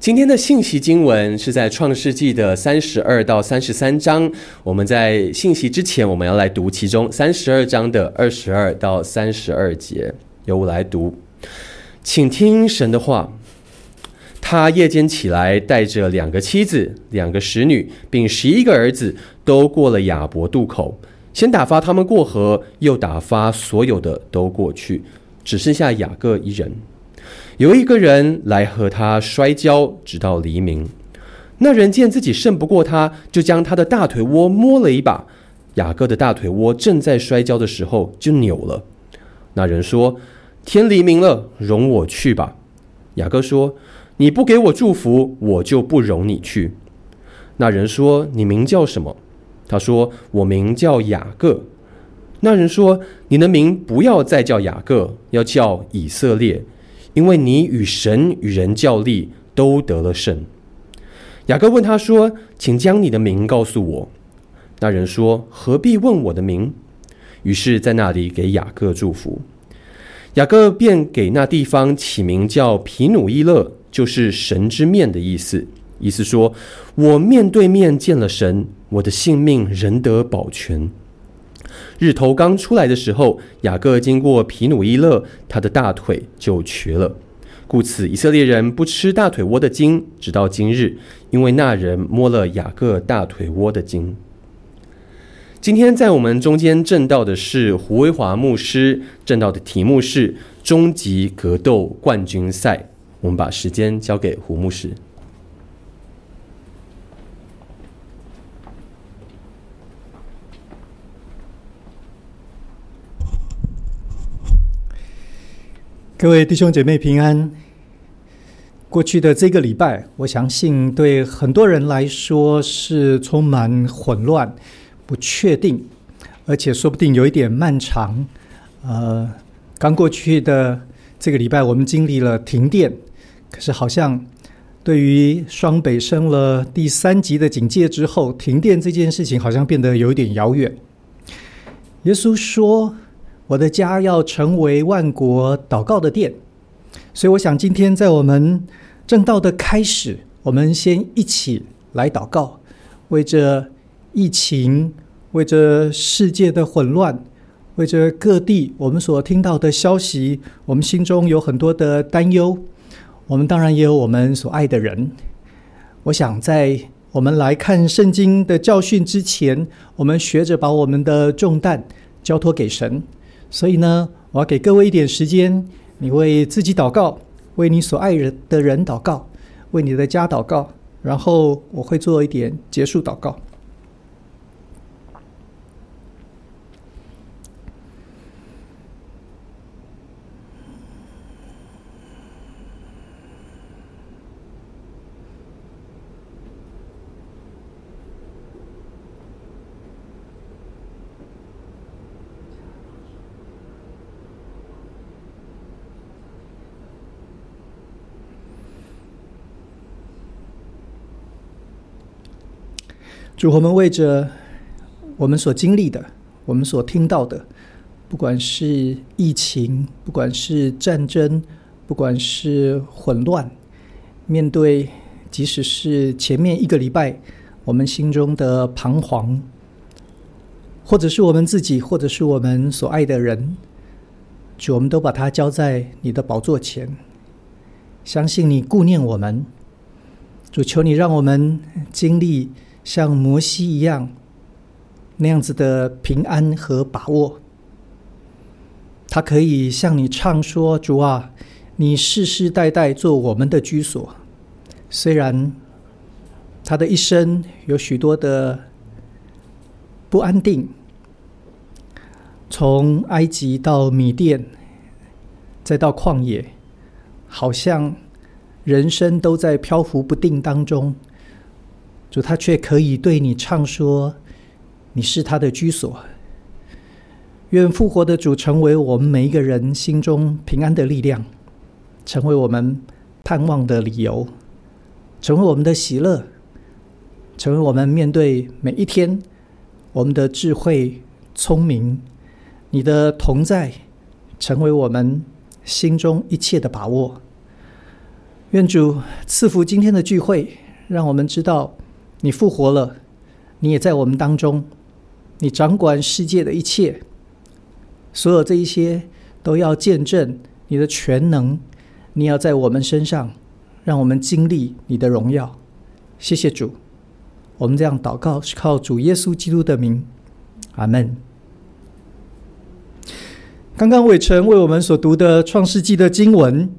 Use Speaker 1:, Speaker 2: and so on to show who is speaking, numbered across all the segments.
Speaker 1: 今天的信息经文是在创世纪的三十二到三十三章。我们在信息之前，我们要来读其中三十二章的二十二到三十二节。由我来读，请听神的话。他夜间起来，带着两个妻子、两个使女，并十一个儿子，都过了雅伯渡口。先打发他们过河，又打发所有的都过去，只剩下雅各一人。有一个人来和他摔跤，直到黎明。那人见自己胜不过他，就将他的大腿窝摸了一把。雅各的大腿窝正在摔跤的时候就扭了。那人说：“天黎明了，容我去吧。”雅各说：“你不给我祝福，我就不容你去。”那人说：“你名叫什么？”他说：“我名叫雅各。”那人说：“你的名不要再叫雅各，要叫以色列。”因为你与神与人较力，都得了胜。雅各问他说：“请将你的名告诉我。”那人说：“何必问我的名？”于是，在那里给雅各祝福。雅各便给那地方起名叫皮努伊勒，就是神之面的意思。意思说：“我面对面见了神，我的性命仍得保全。”日头刚出来的时候，雅各经过皮努伊勒，他的大腿就瘸了。故此，以色列人不吃大腿窝的筋，直到今日，因为那人摸了雅各大腿窝的筋。今天在我们中间证道的是胡威华牧师，证道的题目是“终极格斗冠军赛”。我们把时间交给胡牧师。
Speaker 2: 各位弟兄姐妹平安。过去的这个礼拜，我相信对很多人来说是充满混乱、不确定，而且说不定有一点漫长。呃，刚过去的这个礼拜，我们经历了停电，可是好像对于双北升了第三级的警戒之后，停电这件事情好像变得有一点遥远。耶稣说，我的家要成为万国祷告的殿，所以我想今天在我们正道的开始，我们先一起来祷告，为这疫情，为这世界的混乱，为这各地我们所听到的消息，我们心中有很多的担忧。我们当然也有我们所爱的人。我想在我们来看圣经的教训之前，我们学着把我们的重担交托给神。所以呢，我要给各位一点时间，你为自己祷告，为你所爱人的人祷告，为你的家祷告，然后我会做一点结束祷告。主，我们为着我们所经历的、我们所听到的，不管是疫情，不管是战争，不管是混乱，面对即使是前面一个礼拜我们心中的彷徨，或者是我们自己，或者是我们所爱的人，主，我们都把它交在你的宝座前，相信你顾念我们。主，求你让我们经历。像摩西一样那样子的平安和把握，他可以向你唱说：“主啊，你世世代代做我们的居所。”虽然他的一生有许多的不安定，从埃及到米甸，再到旷野，好像人生都在漂浮不定当中。主他却可以对你唱说：“你是他的居所。”愿复活的主成为我们每一个人心中平安的力量，成为我们盼望的理由，成为我们的喜乐，成为我们面对每一天我们的智慧、聪明。你的同在，成为我们心中一切的把握。愿主赐福今天的聚会，让我们知道你复活了，你也在我们当中，你掌管世界的一切，所有这一些都要见证你的全能，你要在我们身上，让我们经历你的荣耀。谢谢主，我们这样祷告是靠主耶稣基督的名，阿门。刚刚伟成为我们所读的创世纪的经文。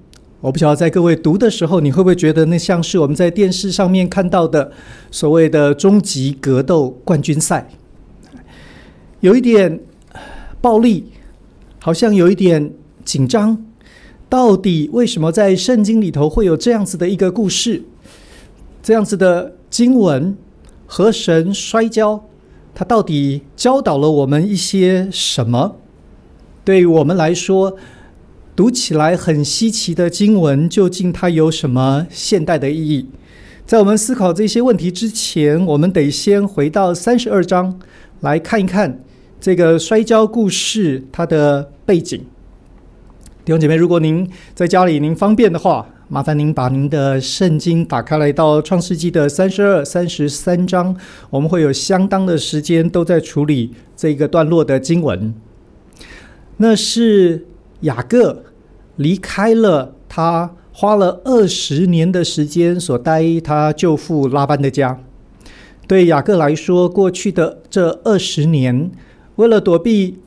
Speaker 2: 我不晓得在各位读的时候，你会不会觉得那像是我们在电视上面看到的所谓的终极格斗冠军赛，有一点暴力，好像有一点紧张。到底为什么在圣经里头会有这样子的一个故事，这样子的经文？河神摔跤，它到底教导了我们一些什么？对于我们来说，读起来很稀奇的经文，究竟它有什么现代的意义？在我们思考这些问题之前，我们得先回到三十二章来看一看这个摔跤故事它的背景。弟兄姐妹，如果您在家里您方便的话，麻烦您把您的圣经打开来到创世纪的三十二、三十三章，我们会有相当的时间都在处理这个段落的经文。那是。雅各离开了他花了二十年的时间所待他舅父拉班的家。对雅各来说，过去的这二十年，为了躲避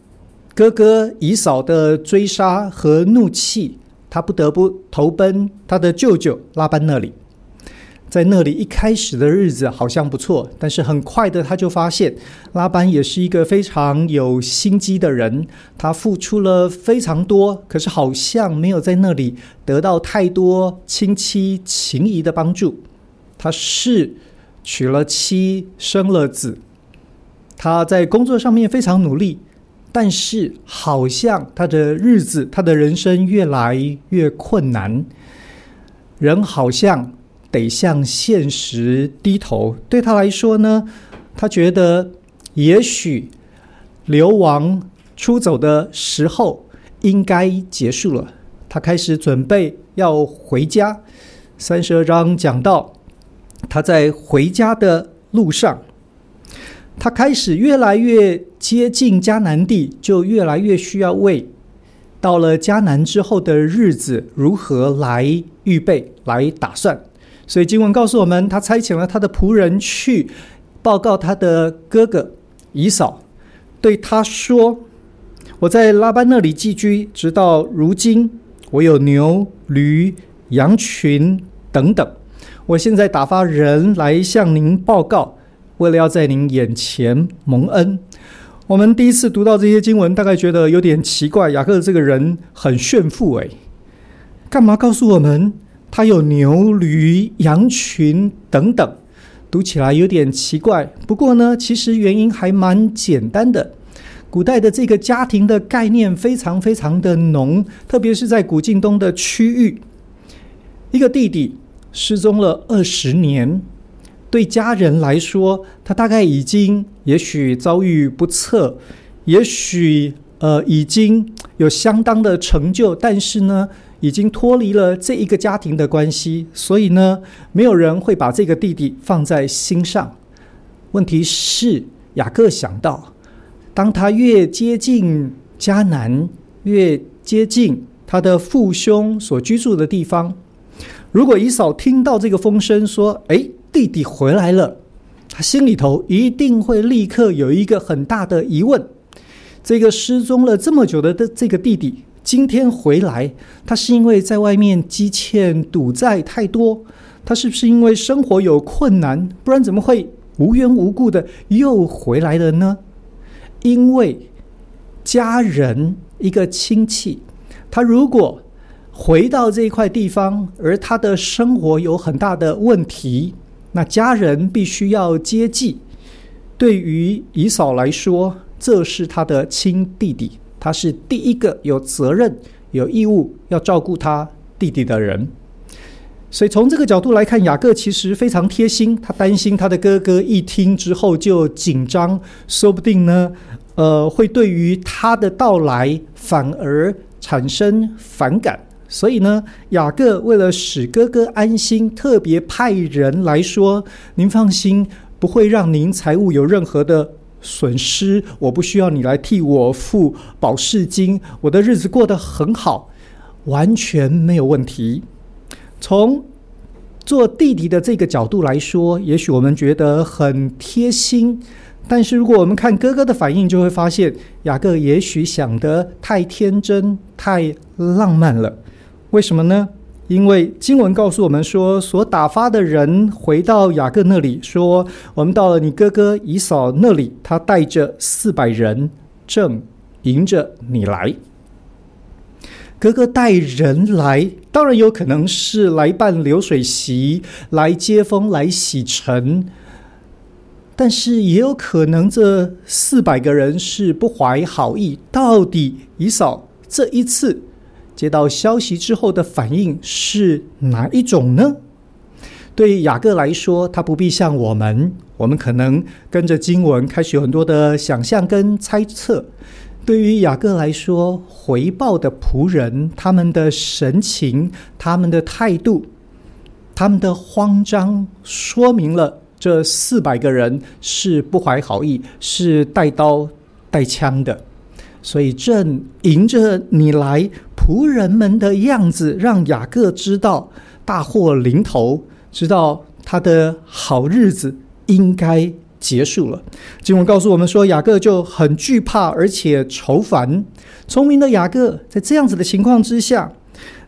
Speaker 2: 哥哥以嫂的追杀和怒气，他不得不投奔他的舅舅拉班那里。在那里一开始的日子好像不错，但是很快的他就发现拉班也是一个非常有心机的人。他付出了非常多，可是好像没有在那里得到太多亲戚情谊的帮助。他是娶了妻，生了子。他在工作上面非常努力，但是好像他的日子，他的人生越来越困难。人好像。得向现实低头。对他来说呢，他觉得也许流亡出走的时候应该结束了。他开始准备要回家。三十二章讲到，他在回家的路上，他开始越来越接近迦南地，就越来越需要为到了迦南之后的日子如何来预备、来打算。所以经文告诉我们，他差遣了他的仆人去报告他的哥哥以扫，对他说：“我在拉班那里寄居，直到如今，我有牛、驴、羊群等等。我现在打发人来向您报告，为了要在您眼前蒙恩。”我们第一次读到这些经文，大概觉得有点奇怪。雅各这个人很炫富诶，干嘛告诉我们？他有牛、驴、羊群等等，读起来有点奇怪。不过呢，其实原因还蛮简单的。古代的这个家庭的概念非常非常的浓，特别是在古晋东的区域，一个弟弟失踪了二十年，对家人来说，他大概已经也许遭遇不测，也许呃已经有相当的成就，但是呢，已经脱离了这一个家庭的关系，所以呢，没有人会把这个弟弟放在心上。问题是，雅各想到，当他越接近迦南，越接近他的父兄所居住的地方，如果以扫听到这个风声，说：“哎，弟弟回来了”，他心里头一定会立刻有一个很大的疑问：这个失踪了这么久的的这个弟弟。今天回来，他是因为在外面积欠赌债太多，他是不是因为生活有困难？不然怎么会无缘无故的又回来了呢？因为家人一个亲戚，他如果回到这一块地方，而他的生活有很大的问题，那家人必须要接济。对于以嫂来说，这是他的亲弟弟。他是第一个有责任、有义务要照顾他弟弟的人，所以从这个角度来看，雅各其实非常贴心。他担心他的哥哥一听之后就紧张，说不定呢，呃，会对于他的到来反而产生反感，所以呢，雅各为了使哥哥安心，特别派人来说：“您放心，不会让您财务有任何的损失。我不需要你来替我付保释金，我的日子过得很好，完全没有问题。”从做弟弟的这个角度来说，也许我们觉得很贴心。但是如果我们看哥哥的反应，就会发现雅各也许想得太天真、太浪漫了。为什么呢？因为经文告诉我们说，所打发的人回到雅各那里说：“我们到了你哥哥以扫那里，他带着四百人，正迎着你来。”哥哥带人来，当然有可能是来办流水席、来接风、来洗尘，但是也有可能这四百个人是不怀好意。到底以扫这一次？接到消息之后的反应是哪一种呢？对雅各来说，他不必像我们，我们可能跟着经文开始有很多的想象跟猜测。对于雅各来说，回报的仆人，他们的神情、他们的态度、他们的慌张，说明了这四百个人是不怀好意，是带刀带枪的。所以正迎着你来，仆人们的样子让雅各知道大祸临头，知道他的好日子应该结束了。经文告诉我们说，雅各就很惧怕，而且愁烦。聪明的雅各在这样子的情况之下，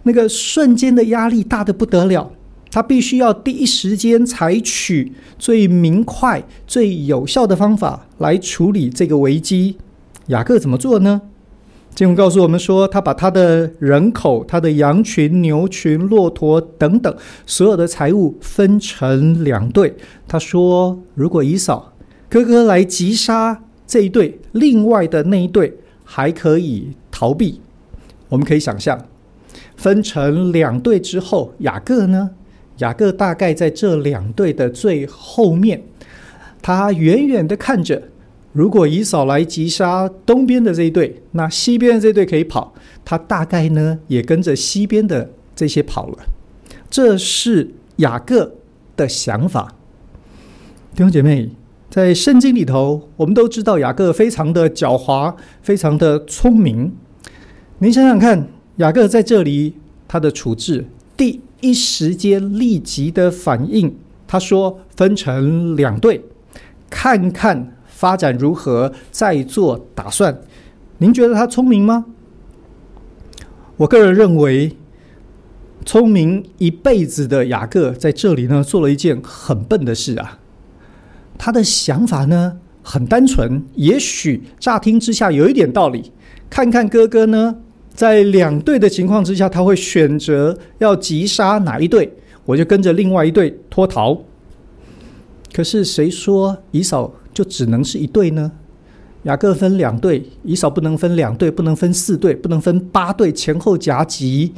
Speaker 2: 那个瞬间的压力大得不得了，他必须要第一时间采取最明快、最有效的方法来处理这个危机。雅各怎么做呢？经文告诉我们说，他把他的人口、他的羊群、牛群、骆驼等等所有的财物分成两队。他说：“如果以扫哥哥来击杀这一队，另外的那一队还可以逃避。”我们可以想象，分成两队之后，雅各呢？雅各大概在这两队的最后面，他远远的看着。如果以扫来击杀东边的这一队，那西边的这队可以跑，他大概呢也跟着西边的这些跑了。这是雅各的想法。弟兄姐妹，在圣经里头，我们都知道雅各非常的狡猾，非常的聪明。您想想看，雅各在这里他的处置，第一时间立即的反应，他说分成两队，看看。发展如何，再做打算。您觉得他聪明吗？我个人认为，聪明一辈子的雅各在这里呢，做了一件很笨的事啊。他的想法呢，很单纯，也许乍听之下有一点道理。看看哥哥呢，在两队的情况之下，他会选择要击杀哪一队，我就跟着另外一队脱逃。可是谁说以扫就只能是一队呢？雅各分两队，以扫不能分两队，不能分四队，不能分八队，前后夹击。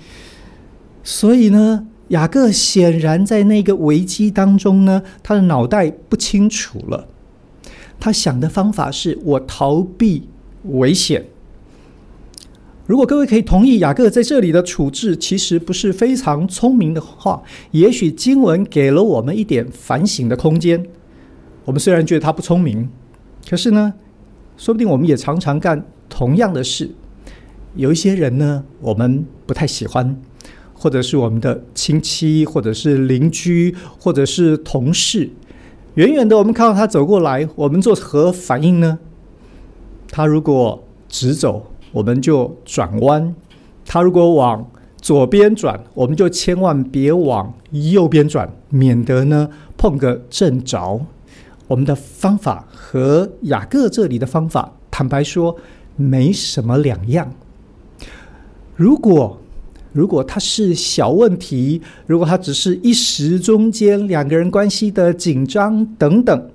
Speaker 2: 所以呢，雅各显然在那个危机当中呢，他的脑袋不清楚了。他想的方法是我逃避危险。如果各位可以同意雅各在这里的处置其实不是非常聪明的话，也许经文给了我们一点反省的空间。我们虽然觉得他不聪明，可是呢，说不定我们也常常干同样的事。有一些人呢，我们不太喜欢，或者是我们的亲戚，或者是邻居，或者是同事。远远的，我们看到他走过来，我们做何反应呢？他如果直走，我们就转弯；他如果往左边转，我们就千万别往右边转，免得呢碰个正着。我们的方法和雅各这里的方法，坦白说没什么两样。如果如果他是小问题，如果他只是一时中间两个人关系的紧张等等，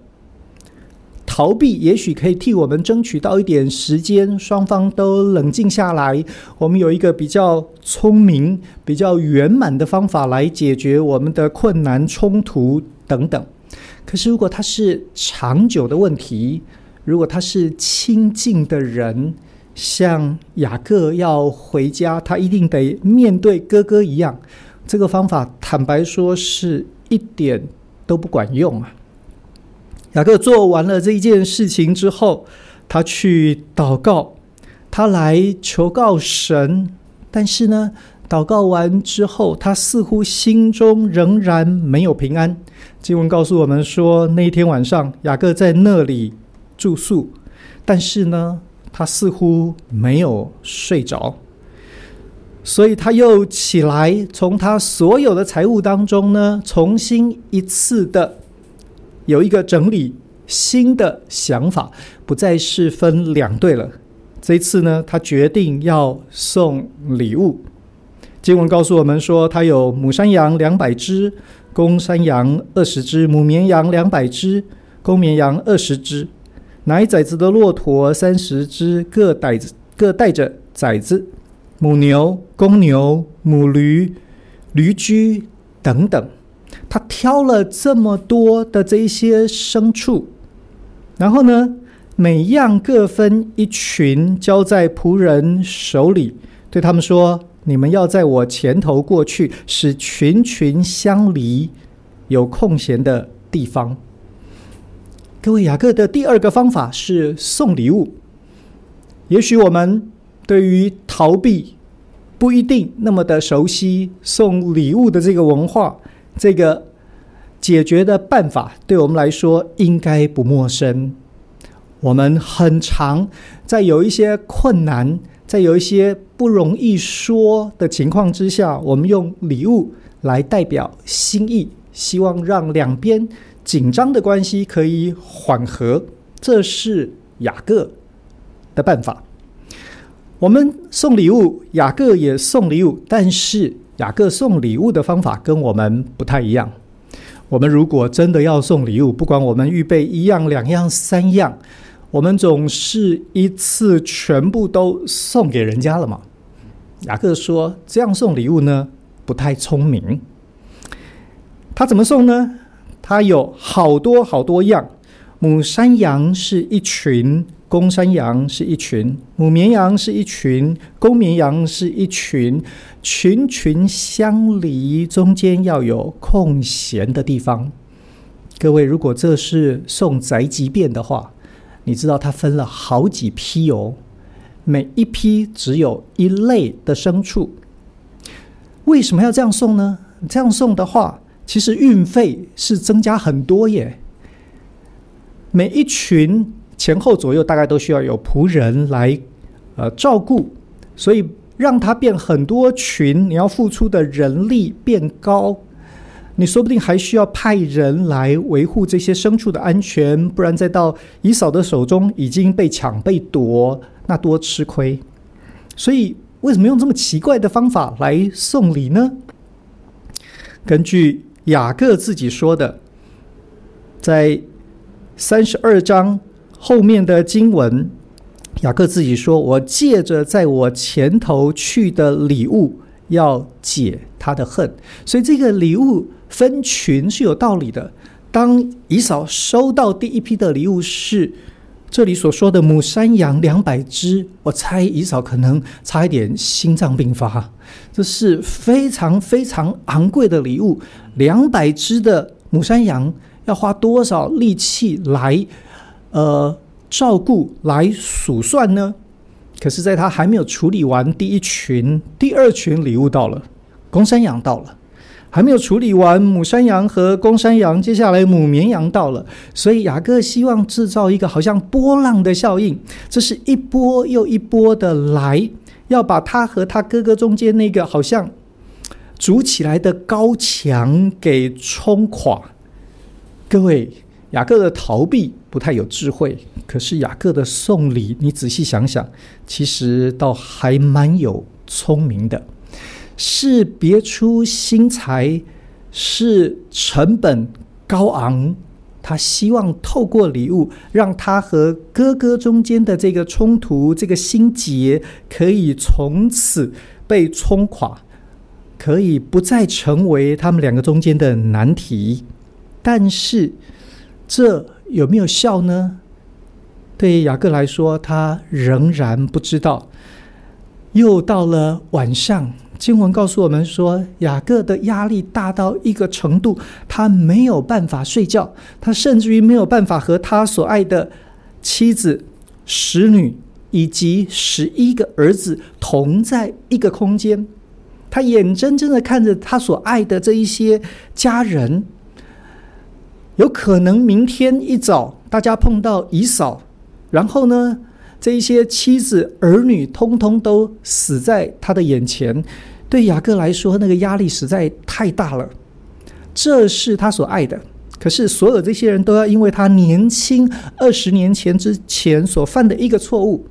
Speaker 2: 逃避也许可以替我们争取到一点时间，双方都冷静下来，我们有一个比较聪明、比较圆满的方法来解决我们的困难冲突等等。可是，如果他是长久的问题，如果他是亲近的人，像雅各要回家，他一定得面对哥哥一样。这个方法，坦白说是一点都不管用啊。雅各做完了这一件事情之后，他去祷告，他来求告神。但是呢，祷告完之后，他似乎心中仍然没有平安。经文告诉我们说，那一天晚上，雅各在那里住宿，但是呢，他似乎没有睡着，所以他又起来，从他所有的财物当中呢，重新一次的。有一个整理新的想法，不再是分两队了。这一次呢，他决定要送礼物。经文告诉我们说，他有母山羊两百只，公山羊二十只，母绵羊两百只，公绵羊二十只，奶崽子的骆驼三十只，各带各带着崽子，母牛、公牛、母驴、驴驹等等。他挑了这么多的这些牲畜，然后呢，每样各分一群，交在仆人手里，对他们说：“你们要在我前头过去，使群群相离，有空闲的地方。”各位，雅各的第二个方法是送礼物。也许我们对于逃避不一定那么的熟悉，送礼物的这个文化。这个解决的办法对我们来说应该不陌生。我们很常在有一些困难，在有一些不容易说的情况之下，我们用礼物来代表心意，希望让两边紧张的关系可以缓和。这是雅各的办法。我们送礼物，雅各也送礼物，但是。雅各送礼物的方法跟我们不太一样。我们如果真的要送礼物，不管我们预备一样、两样、三样，我们总是一次全部都送给人家了嘛。雅各说：“这样送礼物呢，不太聪明。”他怎么送呢？他有好多好多样，母山羊是一群。公山羊是一群，母绵羊是一群，公绵羊是一群，群群相离，中间要有空闲的地方。各位，如果这是送宅急便的话，你知道它分了好几批哦，每一批只有一类的牲畜。为什么要这样送呢？这样送的话，其实运费是增加很多耶。每一群。前后左右大概都需要有仆人来，呃，照顾，所以让它变很多群，你要付出的人力变高，你说不定还需要派人来维护这些牲畜的安全，不然再到以扫的手中已经被抢被夺，那多吃亏。所以为什么用这么奇怪的方法来送礼呢？根据雅各自己说的，在三十二章。后面的经文，雅各自己说：“我借着在我前头去的礼物，要解他的恨。”所以这个礼物分群是有道理的。当以扫收到第一批的礼物是这里所说的母山羊两百只，我猜以扫可能差一点心脏病发。这是非常非常昂贵的礼物，两百只的母山羊要花多少力气来？呃，照顾来数算呢？可是，在他还没有处理完第一群、第二群礼物到了，公山羊到了，还没有处理完母山羊和公山羊，接下来母绵羊到了。所以雅各希望制造一个好像波浪的效应，这是一波又一波的来，要把他和他哥哥中间那个好像筑起来的高墙给冲垮。各位。雅各的逃避不太有智慧，可是雅各的送礼，你仔细想想，其实倒还蛮有聪明的，是别出心裁，是成本高昂。他希望透过礼物，让他和哥哥中间的这个冲突、这个心结，可以从此被冲垮，可以不再成为他们两个中间的难题。但是。这有没有效呢？对雅各来说，他仍然不知道。又到了晚上，经文告诉我们说，雅各的压力大到一个程度，他没有办法睡觉，他甚至于没有办法和他所爱的妻子、使女以及十一个儿子同在一个空间。他眼睁睁的看着他所爱的这一些家人，有可能明天一早大家碰到以扫，然后呢，这一些妻子儿女通通都死在他的眼前，对雅各来说，那个压力实在太大了。这是他所爱的，可是所有这些人都要因为他年轻二十年前之前所犯的一个错误，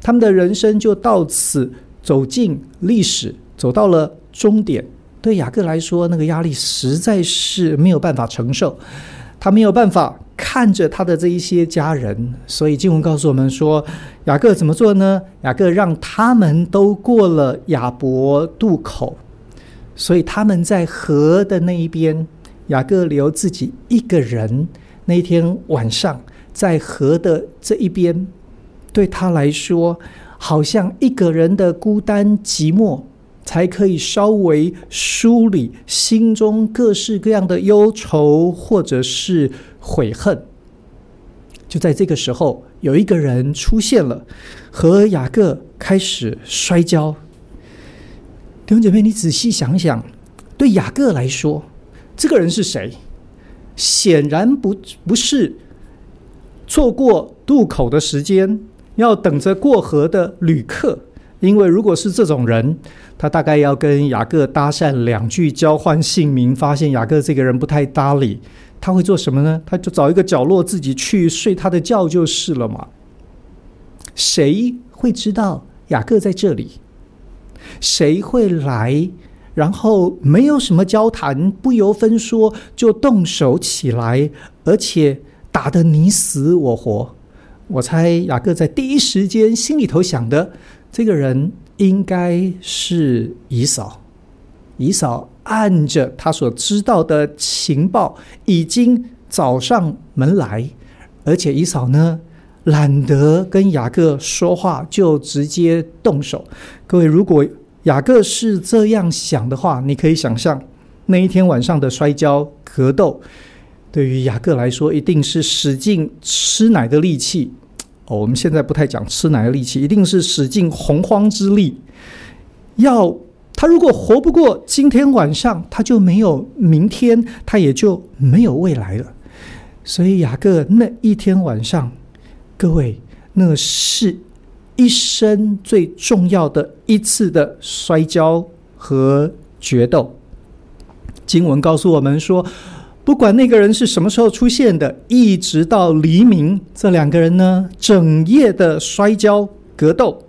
Speaker 2: 他们的人生就到此走进历史，走到了终点。对雅各来说，那个压力实在是没有办法承受，他没有办法。看着他的这一些家人，所以经文告诉我们说，雅各怎么做呢？雅各让他们都过了雅博渡口，所以他们在河的那一边，雅各留自己一个人。那一天晚上，在河的这一边，对他来说，好像一个人的孤单寂寞，才可以稍微梳理心中各式各样的忧愁，或者是。悔恨，就在这个时候，有一个人出现了，和雅各开始摔跤。弟兄姐妹，你仔细想想，对雅各来说，这个人是谁？显然不不是错过渡口的时间，要等着过河的旅客。因为如果是这种人，他大概要跟雅各搭讪两句，交换姓名，发现雅各这个人不太搭理。他会做什么呢？他就找一个角落自己去睡他的觉就是了嘛。谁会知道雅各在这里？谁会来？然后没有什么交谈，不由分说就动手起来，而且打得你死我活。我猜雅各在第一时间心里头想的，这个人应该是以嫂。以嫂。按着他所知道的情报，已经找上门来，而且以嫂呢，懒得跟雅各说话，就直接动手。各位，如果雅各是这样想的话，你可以想象那一天晚上的摔跤格斗，对于雅各来说，一定是使尽吃奶的力气。哦，我们现在不太讲吃奶的力气，一定是使尽洪荒之力，要。他如果活不过今天晚上，他就没有明天，他也就没有未来了。所以雅各那一天晚上，各位，那是一生最重要的一次的摔跤和决斗。经文告诉我们说，不管那个人是什么时候出现的，一直到黎明，这两个人呢，整夜的摔跤格斗。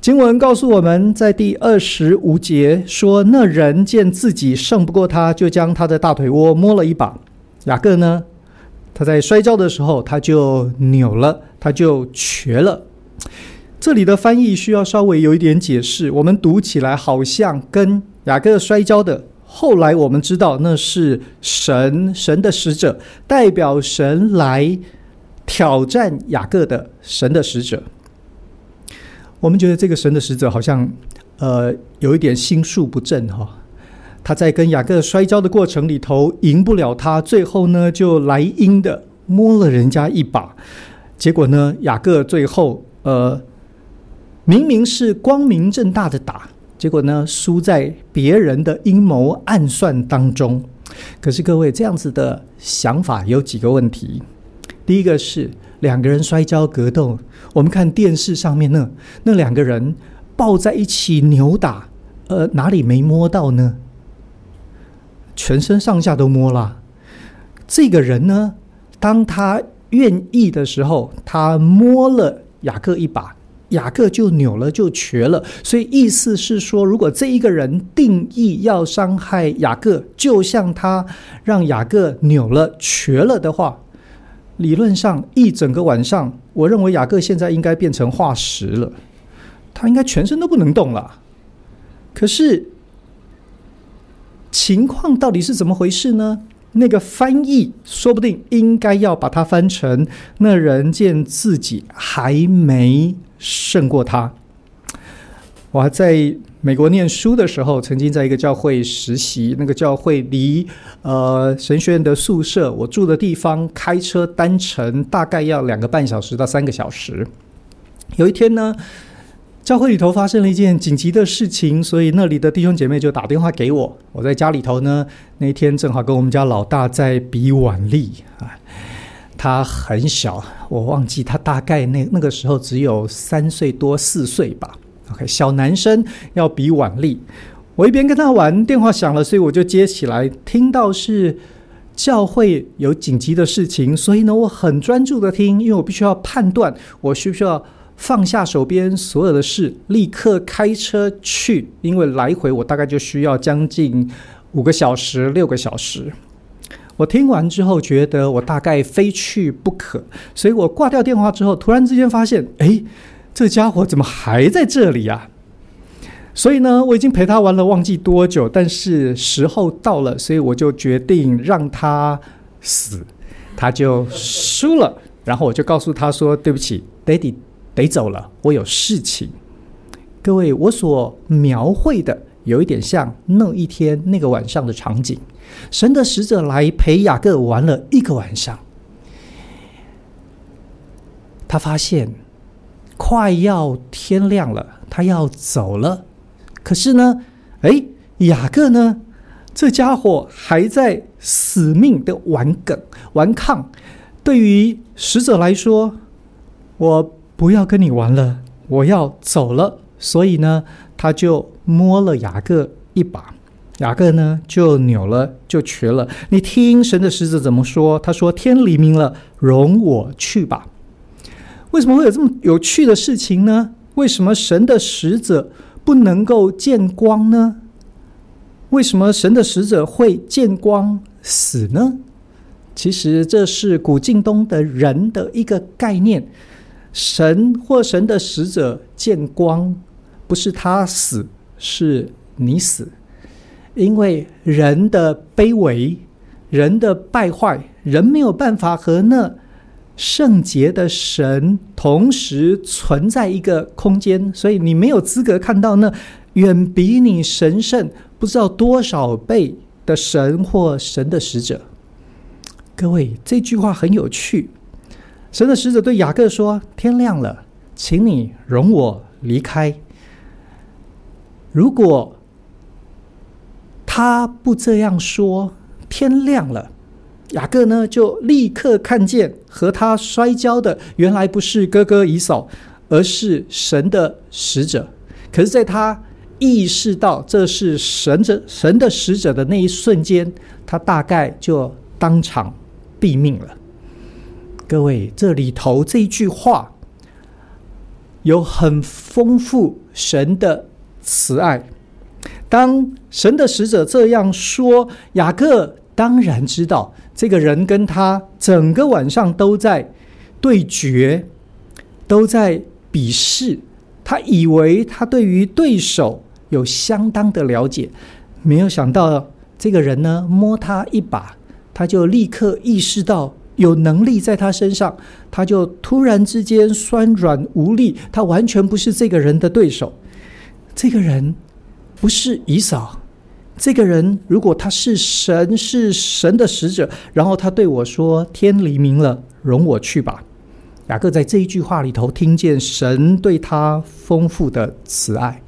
Speaker 2: 经文告诉我们在第二十五节说，那人见自己胜不过他，就将他的大腿窝摸了一把。雅各呢，他在摔跤的时候，他就扭了，他就瘸了。这里的翻译需要稍微有一点解释。我们读起来好像跟雅各摔跤的，后来我们知道那是神，神的使者，代表神来挑战雅各的神的使者。我们觉得这个神的使者好像，呃，有一点心术不正哈、哦。他在跟雅各摔跤的过程里头赢不了他，最后呢就来阴的摸了人家一把。结果呢，雅各最后呃明明是光明正大的打，结果呢输在别人的阴谋暗算当中。可是各位这样子的想法有几个问题？第一个是。两个人摔跤格斗，我们看电视上面那那两个人抱在一起扭打，呃，哪里没摸到呢？全身上下都摸了。这个人呢，当他愿意的时候，他摸了雅各一把，雅各就扭了，就瘸了。所以意思是说，如果这一个人定义要伤害雅各，就像他让雅各扭了、瘸了的话。理论上，一整个晚上，我认为雅各现在应该变成化石了，他应该全身都不能动了。可是，情况到底是怎么回事呢？那个翻译说不定应该要把它翻成“那人见自己还没胜过他”。我还在美国念书的时候，曾经在一个教会实习。那个教会离呃神学院的宿舍，我住的地方，开车单程大概要两个半小时到三个小时。有一天呢，教会里头发生了一件紧急的事情，所以那里的弟兄姐妹就打电话给我。我在家里头呢，那天正好跟我们家老大在比腕力啊，他很小，我忘记他大概那那个时候只有三岁多四岁吧。OK，小男生要比腕力，我一边跟他玩，电话响了，所以我就接起来，听到是教会有紧急的事情，所以呢，我很专注的听，因为我必须要判断，我需不需要。放下手边所有的事，立刻开车去，因为来回我大概就需要将近五个小时、六个小时。我听完之后觉得我大概非去不可，所以我挂掉电话之后，突然之间发现，哎，这家伙怎么还在这里呀？所以呢，我已经陪他玩了，忘记多久，但是时候到了，所以我就决定让他死，他就输了。然后我就告诉他说：“对不起，Daddy。”得走了，我有事情。各位，我所描绘的有一点像那一天那个晚上的场景。神的使者来陪雅各玩了一个晚上，他发现快要天亮了，他要走了。可是呢，哎，雅各呢？这家伙还在死命的顽梗顽抗。对于使者来说，我。不要跟你玩了，我要走了。所以呢，他就摸了雅各一把，雅各呢就扭了，就瘸了。你听神的使者怎么说？他说：“天黎明了，容我去吧。”为什么会有这么有趣的事情呢？为什么神的使者不能够见光呢？为什么神的使者会见光死呢？其实这是古近东的人的一个概念。神或神的使者见光，不是他死，是你死。因为人的卑微，人的败坏，人没有办法和那圣洁的神同时存在一个空间，所以你没有资格看到那远比你神圣不知道多少倍的神或神的使者。各位，这句话很有趣。神的使者对雅各说：“天亮了，请你容我离开。如果他不这样说，天亮了，雅各呢就立刻看见和他摔跤的原来不是哥哥以扫，而是神的使者。可是，在他意识到这是神的神的使者的那一瞬间，他大概就当场毙命了。”各位，这里头这一句话有很丰富神的慈爱。当神的使者这样说，雅各当然知道这个人跟他整个晚上都在对决，都在比试。他以为他对于对手有相当的了解，没有想到这个人呢，摸他一把，他就立刻意识到。有能力在他身上，他就突然之间酸软无力，他完全不是这个人的对手。这个人不是以扫，这个人如果他是神，是神的使者，然后他对我说：“天黎明了，容我去吧。”雅各在这一句话里头听见神对他丰富的慈爱。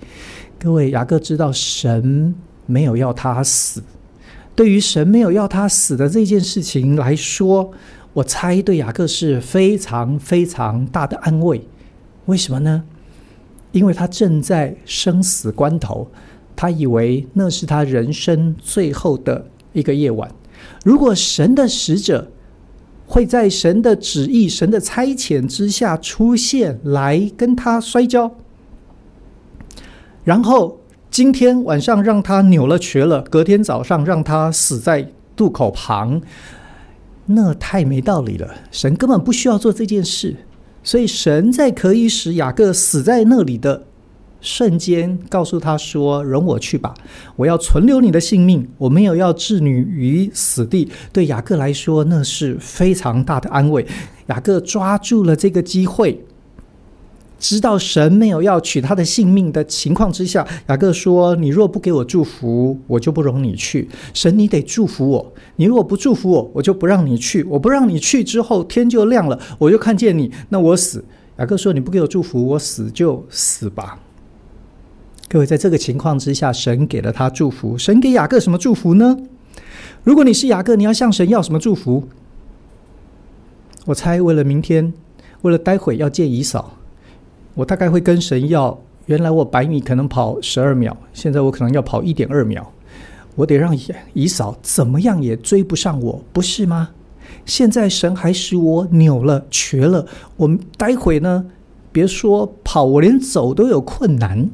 Speaker 2: 各位，雅各知道神没有要他死。对于神没有要他死的这件事情来说，我猜对雅各是非常非常大的安慰，为什么呢？因为他正在生死关头，他以为那是他人生最后的一个夜晚。如果神的使者会在神的旨意、神的差遣之下出现，来跟他摔跤，然后今天晚上让他扭了瘸了，隔天早上让他死在渡口旁。那太没道理了，神根本不需要做这件事，所以神在可以使雅各死在那里的瞬间告诉他说：“容我去吧，我要存留你的性命，我没有要置你于死地。”对雅各来说，那是非常大的安慰。雅各抓住了这个机会。知道神没有要取他的性命的情况之下，雅各说：“你若不给我祝福，我就不容你去。神，你得祝福我。你如果不祝福我，我就不让你去。我不让你去之后，天就亮了，我就看见你，那我死。”雅各说：“你不给我祝福，我死就死吧。”各位，在这个情况之下，神给了他祝福。神给雅各什么祝福呢？如果你是雅各，你要向神要什么祝福？我猜，为了明天，为了待会要见姨嫂。我大概会跟神要，原来我百米可能跑十二秒，现在我可能要跑一点二秒，我得让以扫怎么样也追不上我，不是吗？现在神还使我扭了瘸了，我们待会呢，别说跑，我连走都有困难。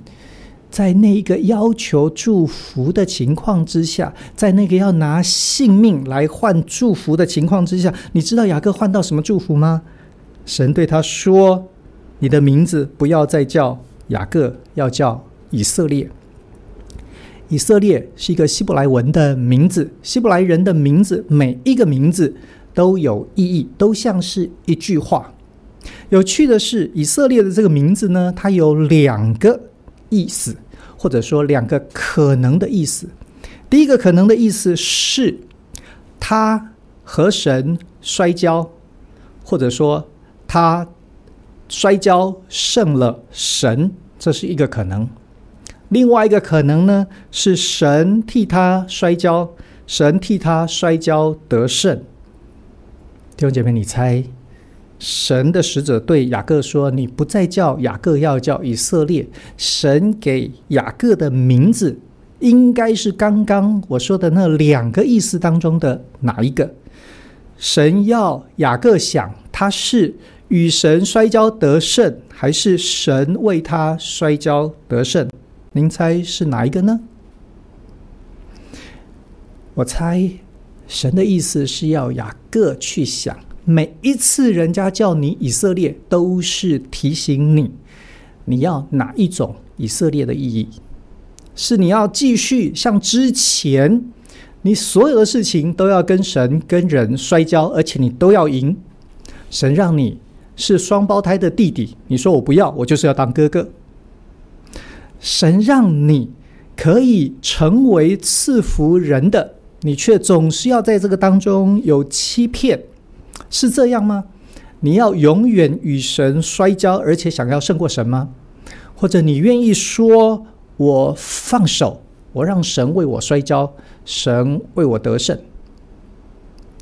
Speaker 2: 在那一个要求祝福的情况之下，在那个要拿性命来换祝福的情况之下，你知道雅各换到什么祝福吗？神对他说。你的名字不要再叫雅各，要叫以色列。以色列是一个希伯来文的名字，希伯来人的名字每一个名字都有意义，都像是一句话。有趣的是，以色列的这个名字呢，它有两个意思，或者说两个可能的意思。第一个可能的意思是，他和神摔跤，或者说他。摔跤胜了神，这是一个可能。另外一个可能呢，是神替他摔跤，神替他摔跤得胜。弟兄姐妹，你猜，神的使者对雅各说：“你不再叫雅各，要叫以色列。”神给雅各的名字，应该是刚刚我说的那两个意思当中的哪一个？神要雅各想，他是。与神摔跤得胜，还是神为他摔跤得胜？您猜是哪一个呢？我猜神的意思是要雅各去想，每一次人家叫你以色列，都是提醒你，你要哪一种以色列的意义？是你要继续像之前，你所有的事情都要跟神跟人摔跤，而且你都要赢，神让你。是双胞胎的弟弟，你说我不要，我就是要当哥哥。神让你可以成为赐福人的，你却总是要在这个当中有欺骗，是这样吗？你要永远与神摔跤，而且想要胜过神吗？或者你愿意说我放手，我让神为我摔跤，神为我得胜？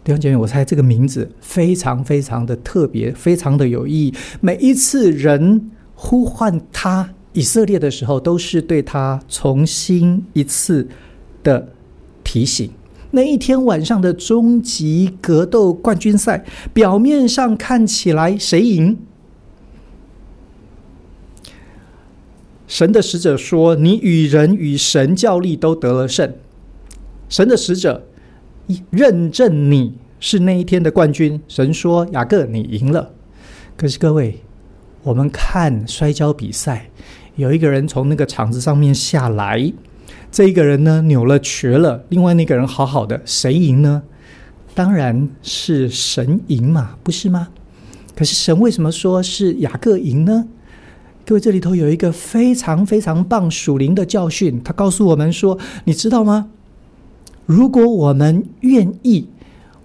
Speaker 2: 弟兄姐妹，我猜这个名字非常非常的特别，非常的有意义。每一次人呼唤他以色列的时候，都是对他重新一次的提醒。那一天晚上的终极格斗冠军赛，表面上看起来谁赢？神的使者说：“你与人与神较力都得了胜。”神的使者。认证你是那一天的冠军。神说：“雅各，你赢了。”可是各位，我们看摔跤比赛，有一个人从那个场子上面下来，这一个人呢扭了瘸了，另外那个人好好的，谁赢呢？当然是神赢嘛，不是吗？可是神为什么说是雅各赢呢？各位，这里头有一个非常非常棒属灵的教训，他告诉我们说：“你知道吗？”如果我们愿意，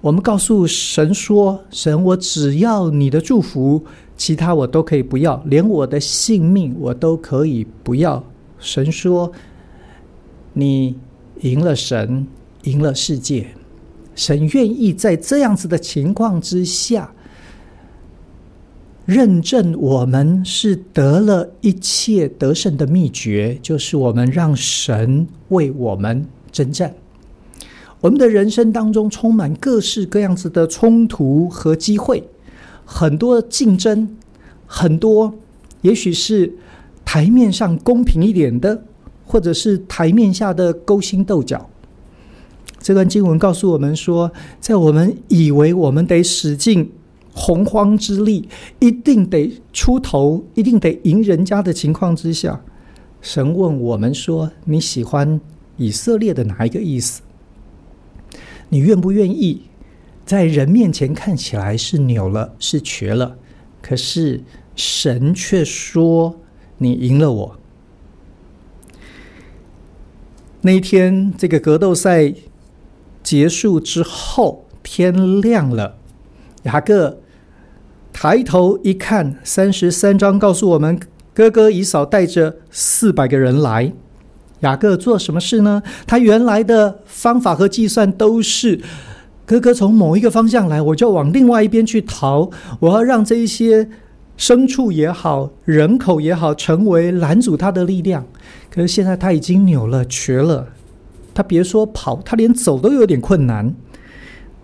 Speaker 2: 我们告诉神说：“神，我只要你的祝福，其他我都可以不要，连我的性命我都可以不要。”神说：“你赢了神，赢了世界。”神愿意在这样子的情况之下，认证我们是得了一切得胜的秘诀，就是我们让神为我们征战。我们的人生当中充满各式各样子的冲突和机会，很多竞争，很多也许是台面上公平一点的，或者是台面下的勾心斗角。这段经文告诉我们说，在我们以为我们得使尽洪荒之力，一定得出头，一定得赢人家的情况之下，神问我们说：“你喜欢以色列的哪一个意思？你愿不愿意在人面前看起来是扭了，是瘸了？可是神却说你赢了我。”那一天，这个格斗赛结束之后，天亮了，雅各抬头一看，三十三章告诉我们，哥哥以扫带着四百个人来。雅各做什么事呢？他原来的方法和计算都是：哥哥从某一个方向来，我就往另外一边去逃。我要让这一些牲畜也好，人口也好，成为拦阻他的力量。可是现在他已经扭了、瘸了，他别说跑，他连走都有点困难。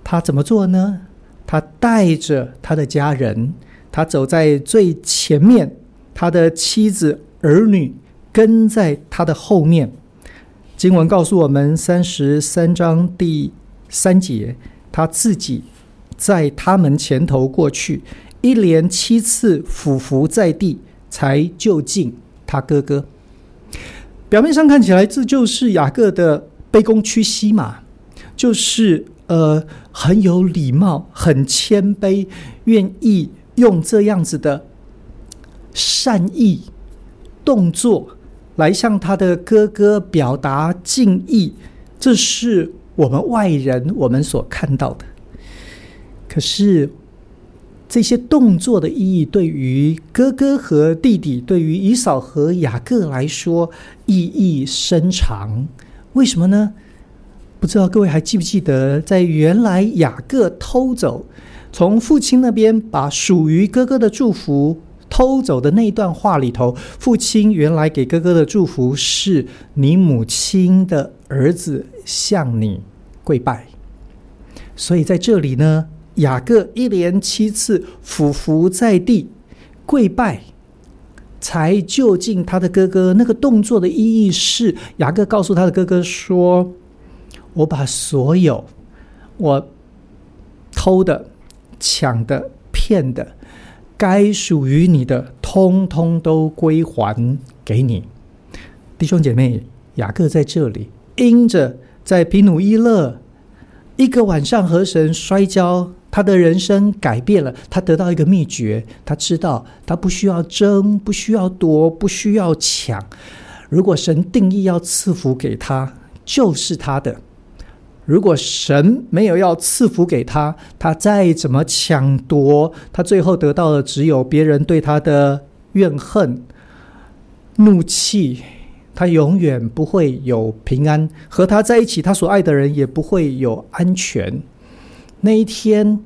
Speaker 2: 他怎么做呢？他带着他的家人，他走在最前面，他的妻子儿女跟在他的后面。经文告诉我们，三十三章第三节，他自己在他们前头过去，一连七次俯伏在地，才就近他哥哥。表面上看起来，这就是雅各的卑躬屈膝嘛，就是呃很有礼貌、很谦卑，愿意用这样子的善意动作来向他的哥哥表达敬意。这是我们外人我们所看到的，可是。这些动作的意义，对于哥哥和弟弟，对于以扫和雅各来说，意义深长。为什么呢？不知道各位还记不记得，在原来雅各偷走从父亲那边把属于哥哥的祝福偷走的那一段话里头，父亲原来给哥哥的祝福是：你母亲的儿子向你跪拜。所以在这里呢。雅各一连七次俯伏在地跪拜，才就近他的哥哥。那个动作的意义是，雅各告诉他的哥哥说：“我把所有我偷的、抢的、骗的，该属于你的，通通都归还给你。”弟兄姐妹，雅各在这里因着在比努伊勒一个晚上和神摔跤。他的人生改变了，他得到一个秘诀，他知道他不需要争，不需要夺，不需要抢。如果神定义要赐福给他，就是他的；如果神没有要赐福给他，他再怎么抢夺，他最后得到的只有别人对他的怨恨、怒气。他永远不会有平安，和他在一起，他所爱的人也不会有安全。那一天，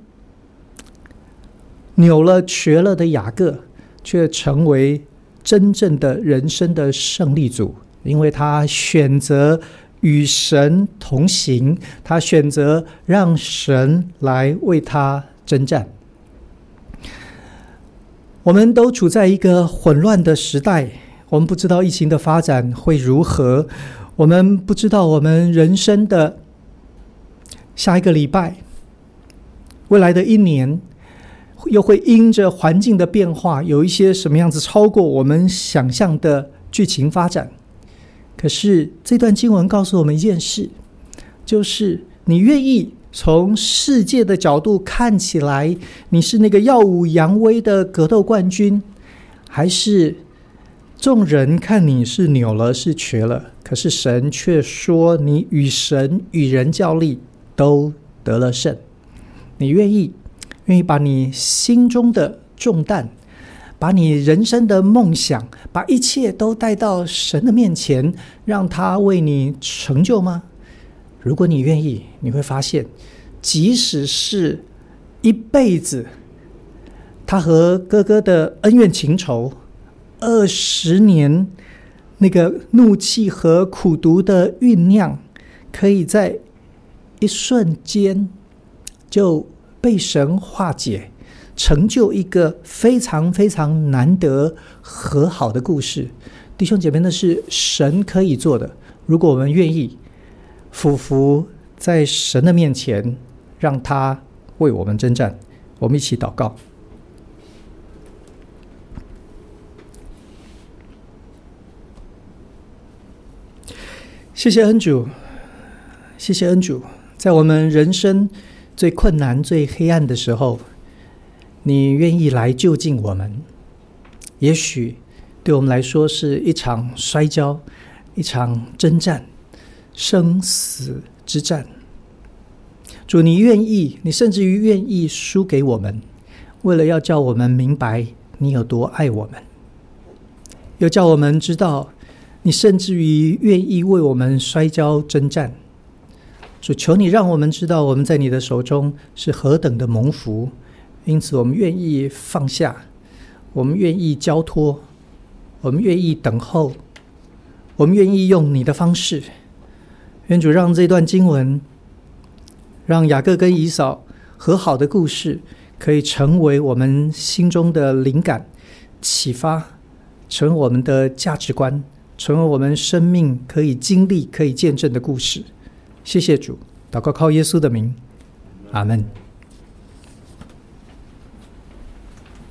Speaker 2: 扭了瘸了的雅各，却成为真正的人生的胜利组，因为他选择与神同行，他选择让神来为他征战。我们都处在一个混乱的时代，我们不知道疫情的发展会如何，我们不知道我们人生的下一个礼拜。未来的一年，又会因着环境的变化，有一些什么样子超过我们想象的剧情发展。可是这段经文告诉我们一件事，就是你愿意从世界的角度看起来，你是那个耀武扬威的格斗冠军，还是众人看你是扭了，是瘸了？可是神却说，你与神与人较力，都得了胜。你愿意，愿意把你心中的重担，把你人生的梦想，把一切都带到神的面前，让他为你成就吗？如果你愿意，你会发现，即使是一辈子，他和哥哥的恩怨情仇，二十年那个怒气和苦毒的酝酿，可以在一瞬间。就被神化解，成就一个非常非常难得和好的故事。弟兄姐妹，那是神可以做的。如果我们愿意俯伏在神的面前，让他为我们征战，我们一起祷告。谢谢恩主，谢谢恩主，在我们人生最困难、最黑暗的时候，你愿意来就近我们。也许对我们来说是一场摔跤，一场征战，生死之战。主，你愿意，你甚至于愿意输给我们，为了要叫我们明白你有多爱我们，又叫我们知道。你甚至于愿意为我们摔跤征战，主求你让我们知道我们在你的手中是何等的蒙福，因此我们愿意放下，我们愿意交托，我们愿意等候，我们愿意用你的方式。愿主让这段经文，让雅各跟以嫂和好的故事，可以成为我们心中的灵感、启发，成为我们的价值观。成为我们生命可以经历、可以见证的故事。谢谢主，祷告靠耶稣的名，阿门。